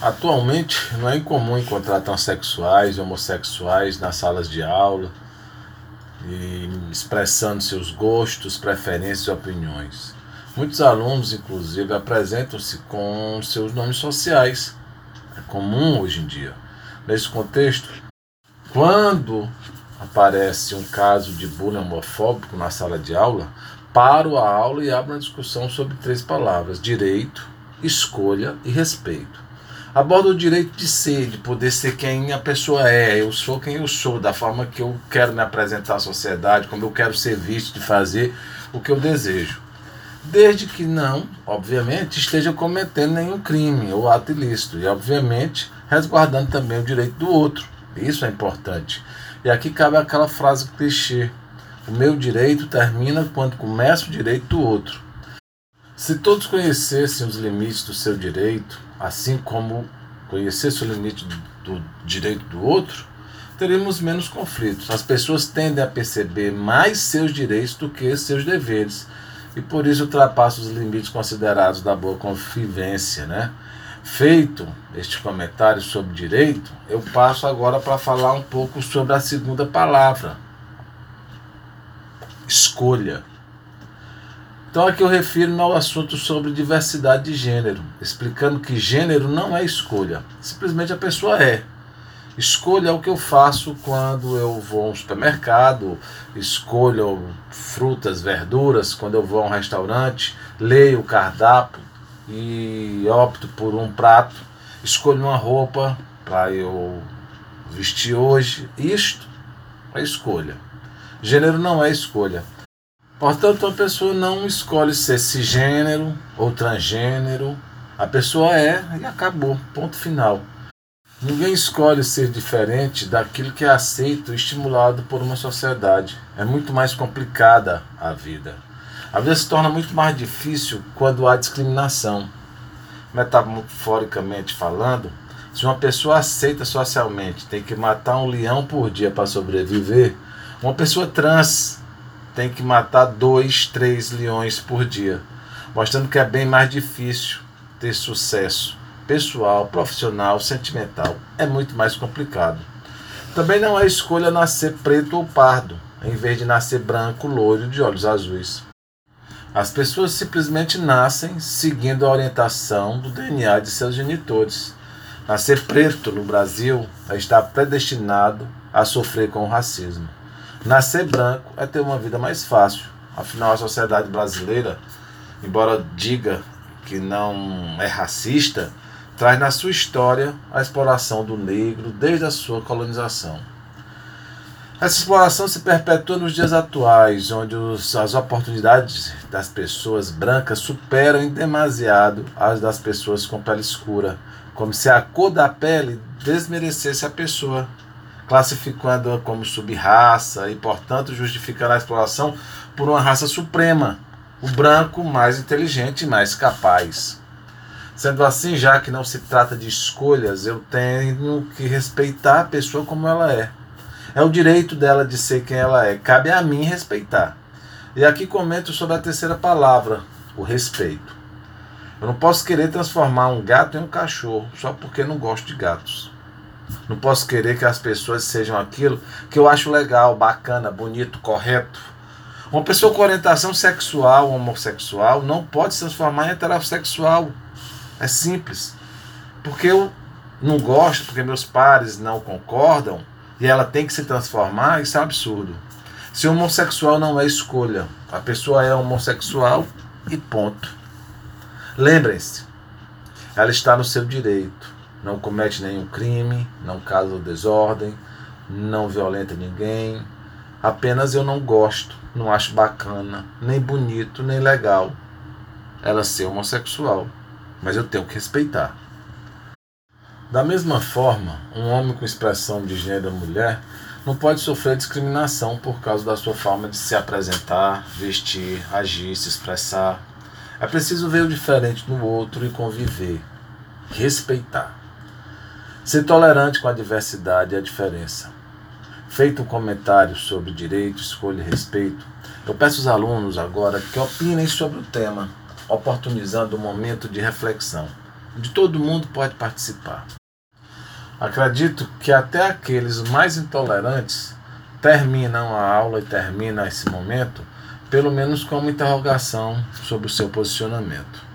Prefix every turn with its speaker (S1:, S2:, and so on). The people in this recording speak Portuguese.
S1: Atualmente, não é incomum encontrar transexuais e homossexuais nas salas de aula expressando seus gostos, preferências e opiniões. Muitos alunos, inclusive, apresentam-se com seus nomes sociais. É comum hoje em dia. Nesse contexto, quando aparece um caso de bullying homofóbico na sala de aula, paro a aula e abro uma discussão sobre três palavras: direito, escolha e respeito aborda o direito de ser, de poder ser quem a pessoa é. Eu sou quem eu sou, da forma que eu quero me apresentar à sociedade, como eu quero ser visto, de fazer o que eu desejo. Desde que não, obviamente, esteja cometendo nenhum crime ou ato ilícito. E, obviamente, resguardando também o direito do outro. Isso é importante. E aqui cabe aquela frase clichê: o meu direito termina quando começa o direito do outro. Se todos conhecessem os limites do seu direito, assim como conhecesse o limite do direito do outro, teremos menos conflitos. As pessoas tendem a perceber mais seus direitos do que seus deveres e por isso ultrapassam os limites considerados da boa convivência, né? Feito este comentário sobre direito, eu passo agora para falar um pouco sobre a segunda palavra: escolha. Então aqui eu refiro ao assunto sobre diversidade de gênero, explicando que gênero não é escolha, simplesmente a pessoa é. Escolha é o que eu faço quando eu vou a um supermercado, escolho frutas, verduras, quando eu vou a um restaurante, leio o cardápio e opto por um prato, escolho uma roupa para eu vestir hoje. Isto é escolha. Gênero não é escolha. Portanto, a pessoa não escolhe ser cisgênero ou transgênero. A pessoa é e acabou. Ponto final. Ninguém escolhe ser diferente daquilo que é aceito e estimulado por uma sociedade. É muito mais complicada a vida. A vida se torna muito mais difícil quando há discriminação. Metaforicamente falando, se uma pessoa aceita socialmente tem que matar um leão por dia para sobreviver, uma pessoa trans tem que matar dois, três leões por dia, mostrando que é bem mais difícil ter sucesso pessoal, profissional, sentimental. É muito mais complicado. Também não é escolha nascer preto ou pardo, em vez de nascer branco, loiro, de olhos azuis. As pessoas simplesmente nascem seguindo a orientação do DNA de seus genitores. Nascer preto no Brasil é estar predestinado a sofrer com o racismo. Nascer branco é ter uma vida mais fácil. Afinal, a sociedade brasileira, embora diga que não é racista, traz na sua história a exploração do negro desde a sua colonização. Essa exploração se perpetua nos dias atuais, onde os, as oportunidades das pessoas brancas superam em demasiado as das pessoas com pele escura, como se a cor da pele desmerecesse a pessoa classificando-a como subraça e, portanto, justificando a exploração por uma raça suprema, o branco mais inteligente e mais capaz. Sendo assim, já que não se trata de escolhas, eu tenho que respeitar a pessoa como ela é. É o direito dela de ser quem ela é. Cabe a mim respeitar. E aqui comento sobre a terceira palavra, o respeito. Eu não posso querer transformar um gato em um cachorro só porque não gosto de gatos. Não posso querer que as pessoas sejam aquilo que eu acho legal, bacana, bonito, correto. Uma pessoa com orientação sexual, homossexual, não pode se transformar em heterossexual. É simples. Porque eu não gosto, porque meus pares não concordam, e ela tem que se transformar, isso é um absurdo. Se homossexual não é escolha, a pessoa é homossexual e ponto. Lembrem-se, ela está no seu direito não comete nenhum crime, não causa desordem, não violenta ninguém. Apenas eu não gosto, não acho bacana, nem bonito, nem legal ela ser homossexual. Mas eu tenho que respeitar. Da mesma forma, um homem com expressão de gênero mulher não pode sofrer discriminação por causa da sua forma de se apresentar, vestir, agir, se expressar. É preciso ver o diferente no outro e conviver, respeitar. Ser tolerante com a diversidade e a diferença. Feito um comentário sobre direito, escolha e respeito, eu peço aos alunos agora que opinem sobre o tema, oportunizando um momento de reflexão, onde todo mundo pode participar. Acredito que até aqueles mais intolerantes terminam a aula e termina esse momento, pelo menos com uma interrogação sobre o seu posicionamento.